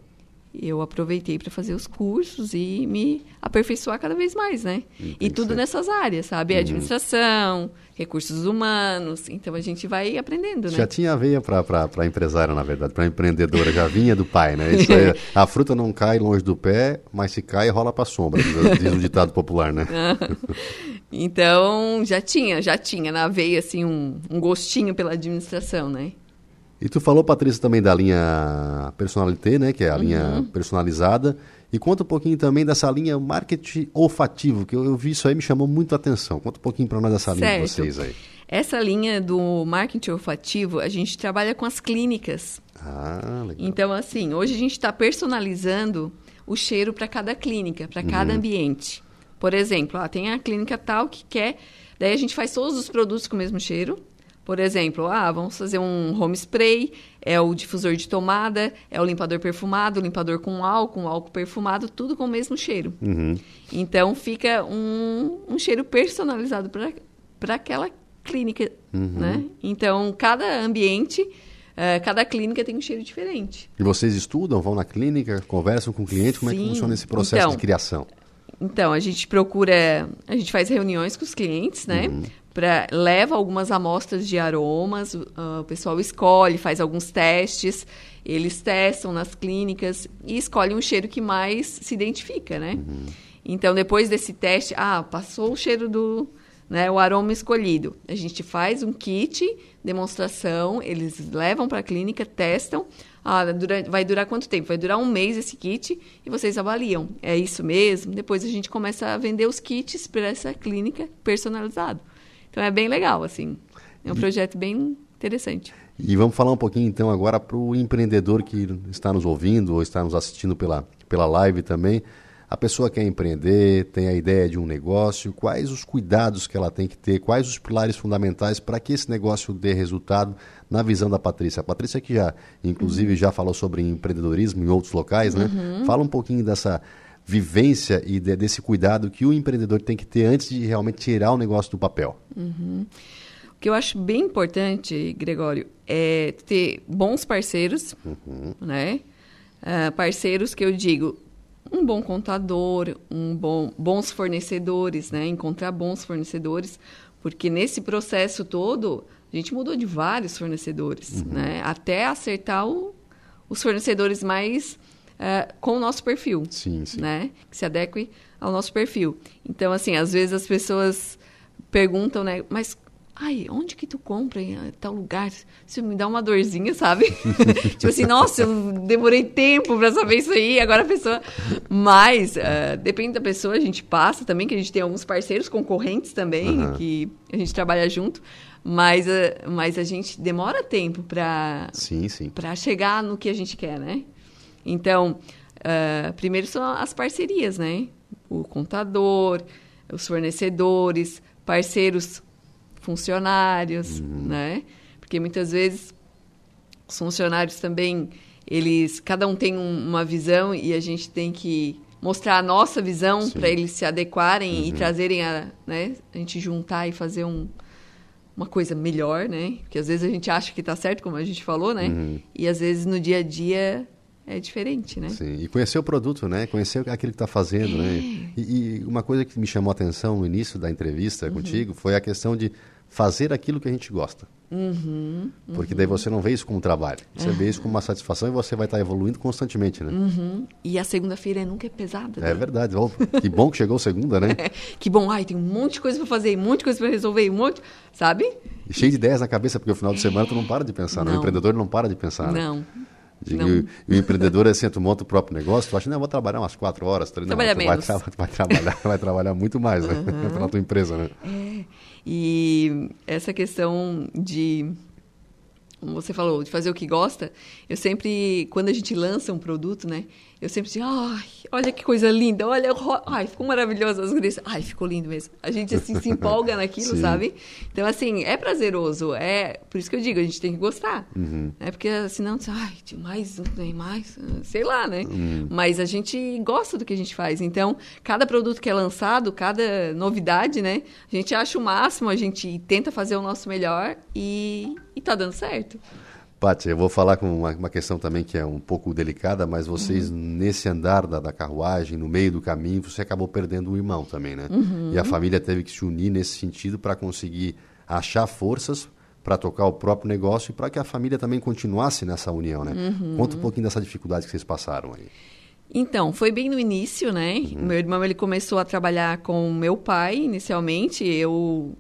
eu aproveitei para fazer os cursos e me aperfeiçoar cada vez mais, né? E tem E tudo ser. nessas áreas, sabe? Uhum. Administração, recursos humanos. Então a gente vai aprendendo, né? Já tinha a veia para empresária, na verdade, para empreendedora, já vinha do pai, né? Aí, a fruta não cai longe do pé, mas se cai, rola para sombra, diz, diz o ditado popular, né? Então já tinha, já tinha na veia assim um, um gostinho pela administração, né? E tu falou, Patrícia, também da linha Personalité, né? Que é a linha Uhum. personalizada. E conta um pouquinho também dessa linha marketing olfativo, que eu, eu vi isso aí me chamou muito a atenção. Conta um pouquinho para nós dessa linha de Certo. vocês aí. Essa linha do marketing olfativo, a gente trabalha com as clínicas. Ah, legal. Então, assim, hoje a gente está personalizando o cheiro para cada clínica, para cada Uhum. ambiente. Por exemplo, ah, tem a clínica tal que quer. Daí a gente faz todos os produtos com o mesmo cheiro. Por exemplo, ah, vamos fazer um home spray, é o difusor de tomada, é o limpador perfumado, o limpador com álcool, álcool perfumado, tudo com o mesmo cheiro. Uhum. Então fica um, um cheiro personalizado para aquela clínica, Uhum. né? Então cada ambiente, eh, cada clínica tem um cheiro diferente. E vocês estudam, vão na clínica, conversam com o cliente, como é que Sim. funciona esse processo Então, de criação? Então a gente procura, a gente faz reuniões com os clientes, né? Uhum. Pra, leva algumas amostras de aromas, o- ah, o pessoal escolhe, faz alguns testes, eles testam nas clínicas e escolhem um cheiro que mais se identifica, né? Então, depois desse teste, ah, passou o cheiro do, né, o aroma escolhido. A gente faz um kit, demonstração, eles levam para a clínica, testam. Ah, durante, vai durar quanto tempo? Vai durar um mês esse kit e vocês avaliam. É isso mesmo? Depois a gente começa a vender os kits para essa clínica personalizado. Então é bem legal, assim. É um projeto bem interessante. E vamos falar um pouquinho então agora para o empreendedor que está nos ouvindo ou está nos assistindo pela, pela live também. A pessoa quer empreender, tem a ideia de um negócio, quais os cuidados que ela tem que ter, quais os pilares fundamentais para que esse negócio dê resultado na visão da Patrícia. A Patrícia que já, inclusive, já falou sobre empreendedorismo em outros locais, né? Uhum. Fala um pouquinho dessa vivência e de- desse cuidado que o empreendedor tem que ter antes de realmente tirar o negócio do papel. Uhum. O que eu acho bem importante, Gregório, é ter bons parceiros, Uhum. né? Ah, parceiros que eu digo, um bom contador, um bom, bons fornecedores, né? Encontrar bons fornecedores, porque nesse processo todo a gente mudou de vários fornecedores, Uhum. né? Até acertar o- os fornecedores mais ah, com o nosso perfil, sim, sim. né? Que se adeque ao nosso perfil. Então, assim, às vezes as pessoas perguntam, né? Mas Ai, onde que tu compra em ah, tal lugar? Isso me dá uma dorzinha, sabe? tipo assim, nossa, eu demorei tempo para saber isso aí, agora a pessoa. Mas, ah, depende da pessoa, a gente passa também, que a gente tem alguns parceiros concorrentes também, Aham. que a gente trabalha junto, mas, ah, mas a gente demora tempo para chegar no que a gente quer, né? Então, ah, primeiro são as parcerias, né? O contador, os fornecedores, parceiros funcionários, né? Porque muitas vezes os funcionários também, eles, cada um tem um- uma visão e a gente tem que mostrar a nossa visão para eles se adequarem e Uhum. trazerem a, né? A gente juntar e fazer um, uma coisa melhor, né? Porque às vezes a gente acha que está certo, como a gente falou, né? Uhum. E às vezes no dia a dia é diferente, né? Sim, e conhecer o produto, né? Conhecer aquilo que está fazendo, né? E, e uma coisa que me chamou a atenção no início da entrevista Uhum. contigo foi a questão de fazer aquilo que a gente gosta. Uhum, Porque daí você não vê isso como trabalho. Você vê isso como uma satisfação e você vai estar evoluindo constantemente, né? Uhum. E a segunda-feira nunca é pesada. É né? verdade. Ó, que bom que chegou segunda, né? Que bom, ai, tem um monte de coisa para fazer, um monte de coisa para resolver, um monte, sabe? E cheio de ideias na cabeça, porque o final de semana tu não para de pensar, né? O Não. empreendedor não para de pensar, né? Não. Digo, Não. O empreendedor é assim, tu monta o próprio negócio, tu acha, não, vou trabalhar umas quatro horas. três- Não, Trabalhar vai, menos. tra- tu vai trabalhar, vai trabalhar muito mais, né? Uhum. Pela tua empresa, né? É. E essa questão de como você falou, de fazer o que gosta, eu sempre, quando a gente lança um produto, né, eu sempre digo, ai, olha que coisa linda, olha, ai, ficou maravilhoso as gurias, ai, ficou lindo mesmo. A gente, assim, se empolga naquilo, sabe? Então, assim, é prazeroso, é, por isso que eu digo, a gente tem que gostar, Uhum. né, porque senão, ai, tem mais, tem mais, sei lá, né? Hum. Mas a gente gosta do que a gente faz, então, cada produto que é lançado, cada novidade, né, a gente acha o máximo, a gente tenta fazer o nosso melhor e, e tá dando certo. Paty, eu vou falar com uma, uma, questão também que é um pouco delicada, mas vocês, uhum. nesse andar da, da, carruagem, no meio do caminho, você acabou perdendo o irmão também, né? Uhum. E a família teve que se unir nesse sentido para conseguir achar forças para tocar o próprio negócio e para que a família também continuasse nessa união, né? Uhum. Conta um pouquinho dessa dificuldade que vocês passaram aí. Então, foi bem no início, né? Uhum. Meu irmão ele começou a trabalhar com meu pai inicialmente. Eu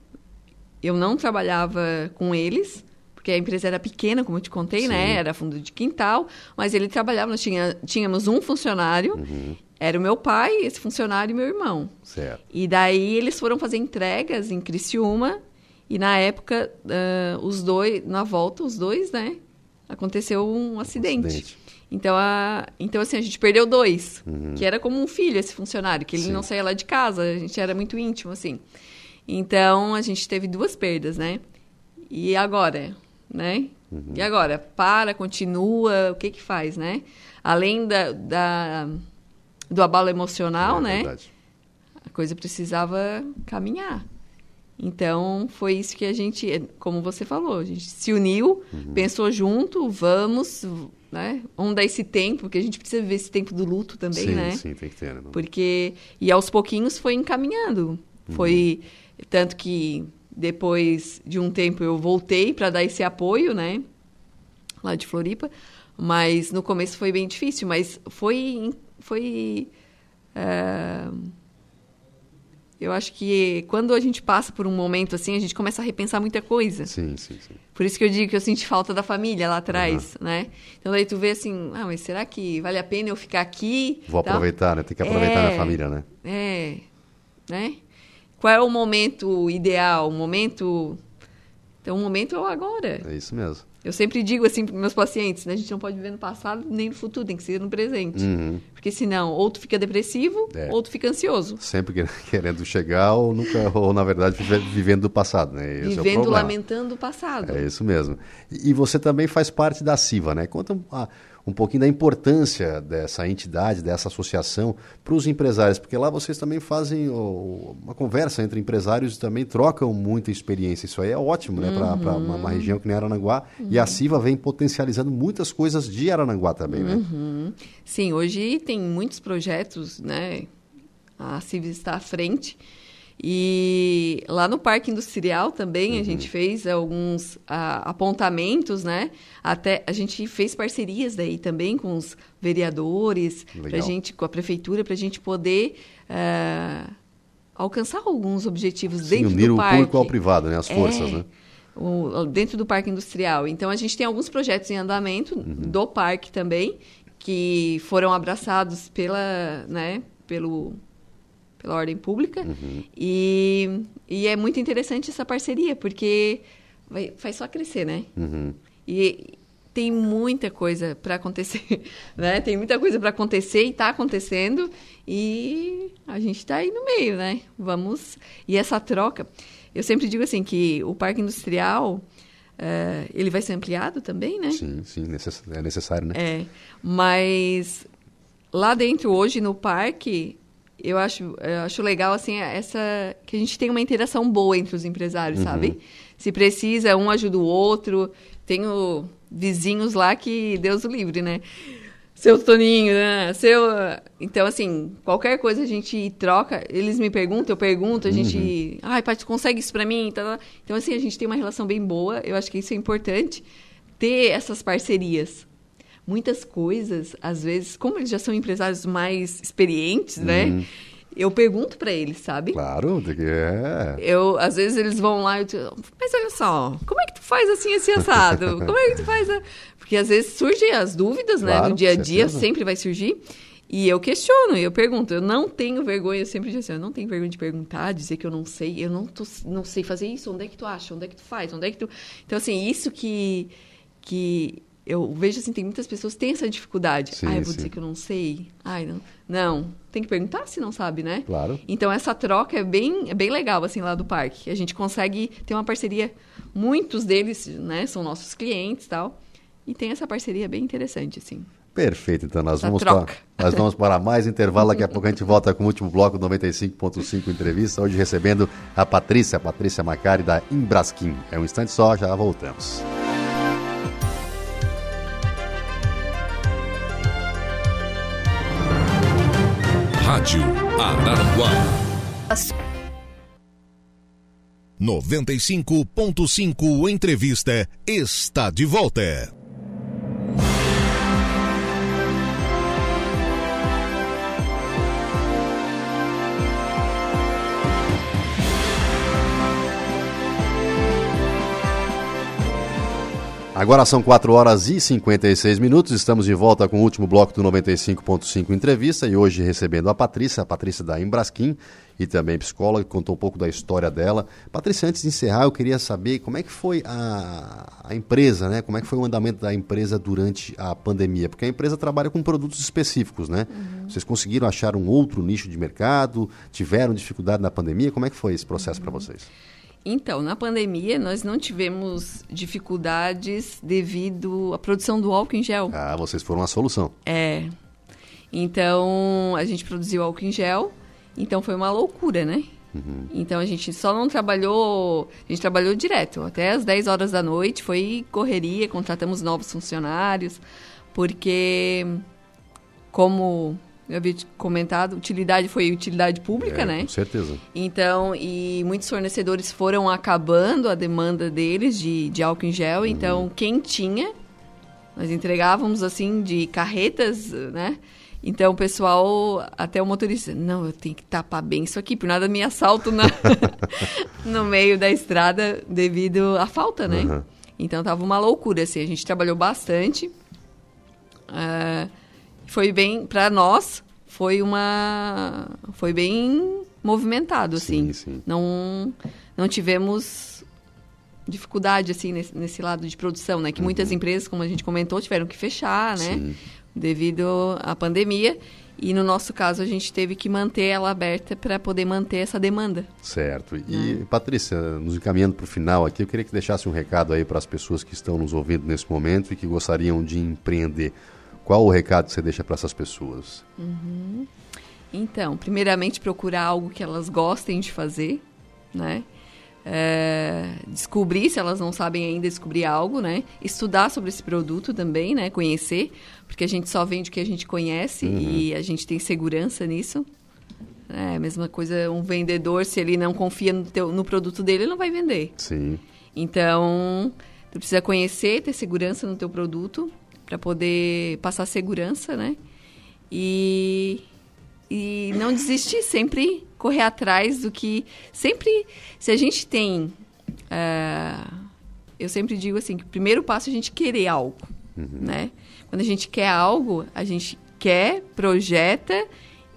eu não trabalhava com eles, porque a empresa era pequena, como eu te contei, né? Sim. né? Era fundo de quintal, mas ele trabalhava, nós tinha, tínhamos um funcionário, uhum. era o meu pai, esse funcionário e meu irmão. Certo. E daí eles foram fazer entregas em Criciúma, e na época, uh, os dois, na volta, os dois, né? Aconteceu um acidente. Um acidente. Então, a, então, assim, a gente perdeu dois, uhum. que era como um filho esse funcionário, que ele Sim. não saía lá de casa, a gente era muito íntimo, assim. Então, a gente teve duas perdas, né? E agora, né? Uhum. E agora? Para, continua, o que que faz, né? Além da, da do abalo emocional, é, né? Verdade. A coisa precisava caminhar. Então, foi isso que a gente, como você falou, a gente se uniu, uhum. pensou junto, vamos, né? Vamos dar esse tempo, porque a gente precisa ver esse tempo do luto também, sim, né? Sim, tem que ter. Né? Porque, e aos pouquinhos foi encaminhando. Uhum. Foi tanto que depois de um tempo eu voltei para dar esse apoio, né? Lá de Floripa. Mas no começo foi bem difícil, mas foi. foi uh, eu acho que quando a gente passa por um momento assim, a gente começa a repensar muita coisa. Sim, sim, sim. Por isso que eu digo que eu senti falta da família lá atrás, uhum. né? Então daí tu vê assim, ah, mas será que vale a pena eu ficar aqui? Vou aproveitar, né? Tem que aproveitar é, a família, né? É, né? Qual é o momento ideal? O momento. Então, o momento é o agora. É isso mesmo. Eu sempre digo assim para meus pacientes, né? A gente não pode viver no passado nem no futuro, tem que ser no presente. Uhum. Porque senão, ou tu fica depressivo, é. ou tu fica ansioso. Sempre querendo chegar, ou nunca, ou na verdade vivendo do passado, né? Esse vivendo, é lamentando o passado. É isso mesmo. E você também faz parte da CIVA, né? Conta ah, um pouquinho da importância dessa entidade, dessa associação para os empresários, porque lá vocês também fazem oh, uma conversa entre empresários e também trocam muita experiência. Isso aí é ótimo, né, para uma, uma, uhum. região que nem Arananguá. Uhum. E a CIVA vem potencializando muitas coisas de Arananguá também, né? Uhum. Sim, hoje tem muitos projetos, né? A CIVA está à frente. E lá no Parque Industrial também uhum. a gente fez alguns apontamentos, né? Até a gente fez parcerias daí também com os vereadores, pra gente, com a prefeitura, para a gente poder uh, alcançar alguns objetivos Sim, dentro do parque. o público ao privado, né? As forças, é, né? O, dentro do Parque Industrial. Então a gente tem alguns projetos em andamento uhum. do parque também que foram abraçados pela, né? Pelo pela ordem pública. Uhum. E, e é muito interessante essa parceria, porque vai, faz só crescer, né? Uhum. E tem muita coisa para acontecer, né? Tem muita coisa para acontecer e está acontecendo e a gente está aí no meio, né? Vamos e essa troca, eu sempre digo assim que o parque industrial uh, ele vai ser ampliado também, né? Sim, sim, é necessário, né? É, mas lá dentro hoje no parque eu acho, eu acho legal assim essa que a gente tem uma interação boa entre os empresários, uhum. sabe? Se precisa, um ajuda o outro. Tenho vizinhos lá que Deus o livre, né? Seu Toninho, né? Seu, então assim, qualquer coisa a gente troca, eles me perguntam, eu pergunto, a gente, uhum. ai, pai, tu consegue isso para mim? Então assim, a gente tem uma relação bem boa. Eu acho que isso é importante ter essas parcerias muitas coisas, às vezes, como eles já são empresários mais experientes, né? Uhum. Eu pergunto para eles, sabe? Claro, é. Eu, às vezes eles vão lá e eu digo, mas olha só, como é que tu faz assim esse assado? Como é que tu faz? A... Porque às vezes surgem as dúvidas, claro, né? No dia a dia sempre vai surgir. E eu questiono, eu pergunto, eu não tenho vergonha, eu sempre digo assim, eu não tenho vergonha de perguntar, dizer que eu não sei, eu não, tô, não sei fazer isso, onde é que tu acha, onde é que tu faz, onde é que tu... Então, assim, isso que, que eu vejo assim, tem muitas pessoas que têm essa dificuldade. Sim, ah, eu vou sim. dizer que eu não sei. Ai, não. Não, tem que perguntar se não sabe, né? Claro. Então essa troca é bem, é bem legal assim lá do parque. A gente consegue ter uma parceria, muitos deles, né, são nossos clientes, tal. E tem essa parceria bem interessante assim. Perfeito, então nós vamos, para, nós vamos para mais intervalo. Daqui a pouco a gente volta com o último bloco 95.5 entrevista. Hoje recebendo a Patrícia, a Patrícia Macari da Embrasquim. É um instante só, já voltamos. Rádio Araranguá. 95.5 Entrevista está de volta. Agora são 4 horas e 56 minutos. Estamos de volta com o último bloco do 95.5 Entrevista e hoje recebendo a Patrícia, a Patrícia da Embrasquim e também psicóloga, que contou um pouco da história dela. Patrícia, antes de encerrar, eu queria saber como é que foi a, a empresa, né? Como é que foi o andamento da empresa durante a pandemia? Porque a empresa trabalha com produtos específicos, né? Uhum. Vocês conseguiram achar um outro nicho de mercado? Tiveram dificuldade na pandemia? Como é que foi esse processo uhum. para vocês? Então, na pandemia, nós não tivemos dificuldades devido à produção do álcool em gel. Ah, vocês foram a solução. É. Então, a gente produziu álcool em gel, então foi uma loucura, né? Uhum. Então, a gente só não trabalhou... A gente trabalhou direto, até as 10 horas da noite, foi correria, contratamos novos funcionários, porque como eu havia comentado, utilidade foi utilidade pública, é, né? Com certeza. Então, e muitos fornecedores foram acabando a demanda deles de, de álcool em gel. Uhum. Então, quem tinha, nós entregávamos assim de carretas, né? Então, o pessoal, até o motorista, não, eu tenho que tapar bem isso aqui, por nada me assalto na, no meio da estrada devido à falta, né? Uhum. Então, tava uma loucura, assim. A gente trabalhou bastante. Uh, foi bem para nós foi uma foi bem movimentado assim sim, sim. não não tivemos dificuldade assim nesse, nesse, lado de produção né que uhum. muitas empresas como a gente comentou tiveram que fechar né sim. devido à pandemia e no nosso caso a gente teve que manter ela aberta para poder manter essa demanda certo e é. Patrícia nos encaminhando para o final aqui eu queria que deixasse um recado aí para as pessoas que estão nos ouvindo nesse momento e que gostariam de empreender qual o recado que você deixa para essas pessoas? Uhum. Então, primeiramente procurar algo que elas gostem de fazer, né? É, descobrir se elas não sabem ainda descobrir algo, né? Estudar sobre esse produto também, né? Conhecer, porque a gente só vende o que a gente conhece uhum. e a gente tem segurança nisso. É a mesma coisa um vendedor, se ele não confia no, teu, no produto dele, ele não vai vender. Sim. Então, tu precisa conhecer, ter segurança no teu produto para poder passar segurança, né? E, e não desistir, sempre correr atrás do que. Sempre, se a gente tem. Uh, eu sempre digo assim: que o primeiro passo é a gente querer algo, uhum. né? Quando a gente quer algo, a gente quer, projeta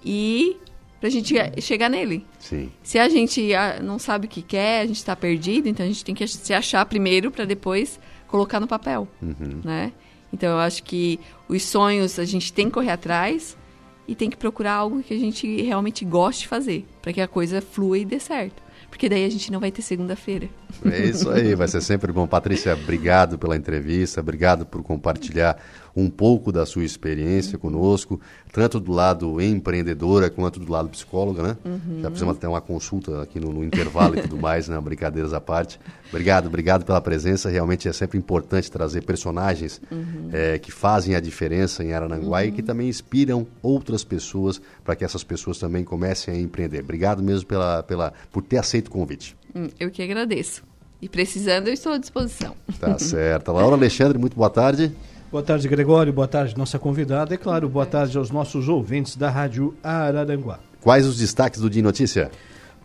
e para a gente chegar nele. Sim. Se a gente ah, não sabe o que quer, a gente está perdido, então a gente tem que se achar primeiro para depois colocar no papel, uhum. né? Então eu acho que os sonhos a gente tem que correr atrás e tem que procurar algo que a gente realmente goste de fazer, para que a coisa flua e dê certo. Porque daí a gente não vai ter segunda-feira. É isso aí, vai ser sempre bom. Patrícia, obrigado pela entrevista, obrigado por compartilhar um pouco da sua experiência conosco, tanto do lado empreendedora quanto do lado psicóloga, né? Uhum. Já fizemos até uma consulta aqui no, no intervalo e tudo mais, né? Brincadeiras à parte. Obrigado, obrigado pela presença. Realmente é sempre importante trazer personagens uhum. é, que fazem a diferença em Arananguá uhum. e que uhum. também inspiram outras pessoas para que essas pessoas também comecem a empreender. Obrigado mesmo pela, pela, por ter aceito o convite. Hum, eu que agradeço. E precisando, eu estou à disposição. Tá certo. Laura Alexandre, muito boa tarde. Boa tarde, Gregório. Boa tarde, nossa convidada. E, claro, boa tarde aos nossos ouvintes da Rádio Araranguá. Quais os destaques do Dia Notícia?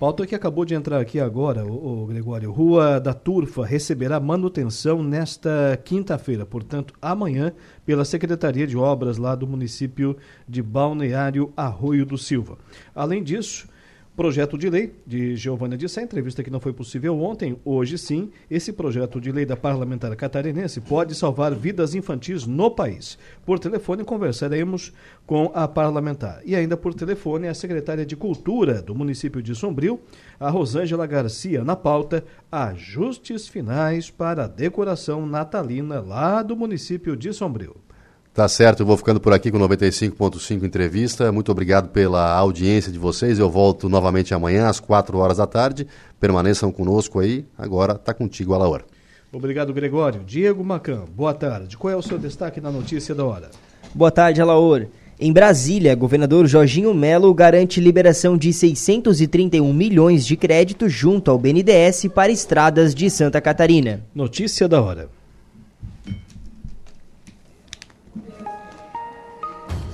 Pauta que acabou de entrar aqui agora, o, Gregório. Rua da Turfa receberá manutenção nesta quinta-feira, portanto, amanhã, pela Secretaria de Obras lá do município de Balneário Arroio do Silva. Além disso, Projeto de lei de Giovânia de Sá, entrevista que não foi possível ontem, hoje sim, esse projeto de lei da parlamentar catarinense pode salvar vidas infantis no país. Por telefone conversaremos com a parlamentar. E ainda por telefone a secretária de Cultura do município de Sombrio, a Rosângela Garcia, na pauta ajustes finais para a decoração natalina lá do município de Sombrio. Tá certo, eu vou ficando por aqui com 95.5 entrevista. Muito obrigado pela audiência de vocês. Eu volto novamente amanhã às 4 horas da tarde. Permaneçam conosco aí. Agora tá contigo, Alaor. Obrigado, Gregório. Diego Macan, boa tarde. Qual é o seu destaque na notícia da hora? Boa tarde, Alaor. Em Brasília, governador Jorginho Melo garante liberação de 631 milhões de crédito junto ao BNDES para estradas de Santa Catarina. Notícia da hora.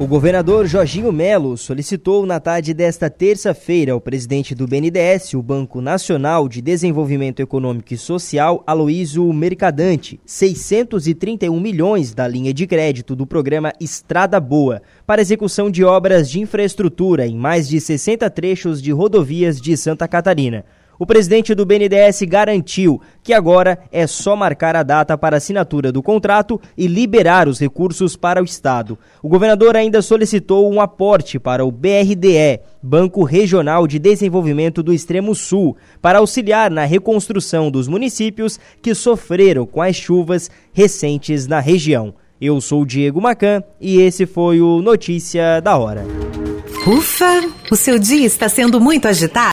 O governador Jorginho Melo solicitou na tarde desta terça-feira ao presidente do BNDES, o Banco Nacional de Desenvolvimento Econômico e Social, Aloísio Mercadante, 631 milhões da linha de crédito do programa Estrada Boa para execução de obras de infraestrutura em mais de 60 trechos de rodovias de Santa Catarina. O presidente do BNDES garantiu que agora é só marcar a data para assinatura do contrato e liberar os recursos para o Estado. O governador ainda solicitou um aporte para o BRDE, Banco Regional de Desenvolvimento do Extremo Sul, para auxiliar na reconstrução dos municípios que sofreram com as chuvas recentes na região. Eu sou o Diego Macan e esse foi o Notícia da Hora. Ufa! O seu dia está sendo muito agitado?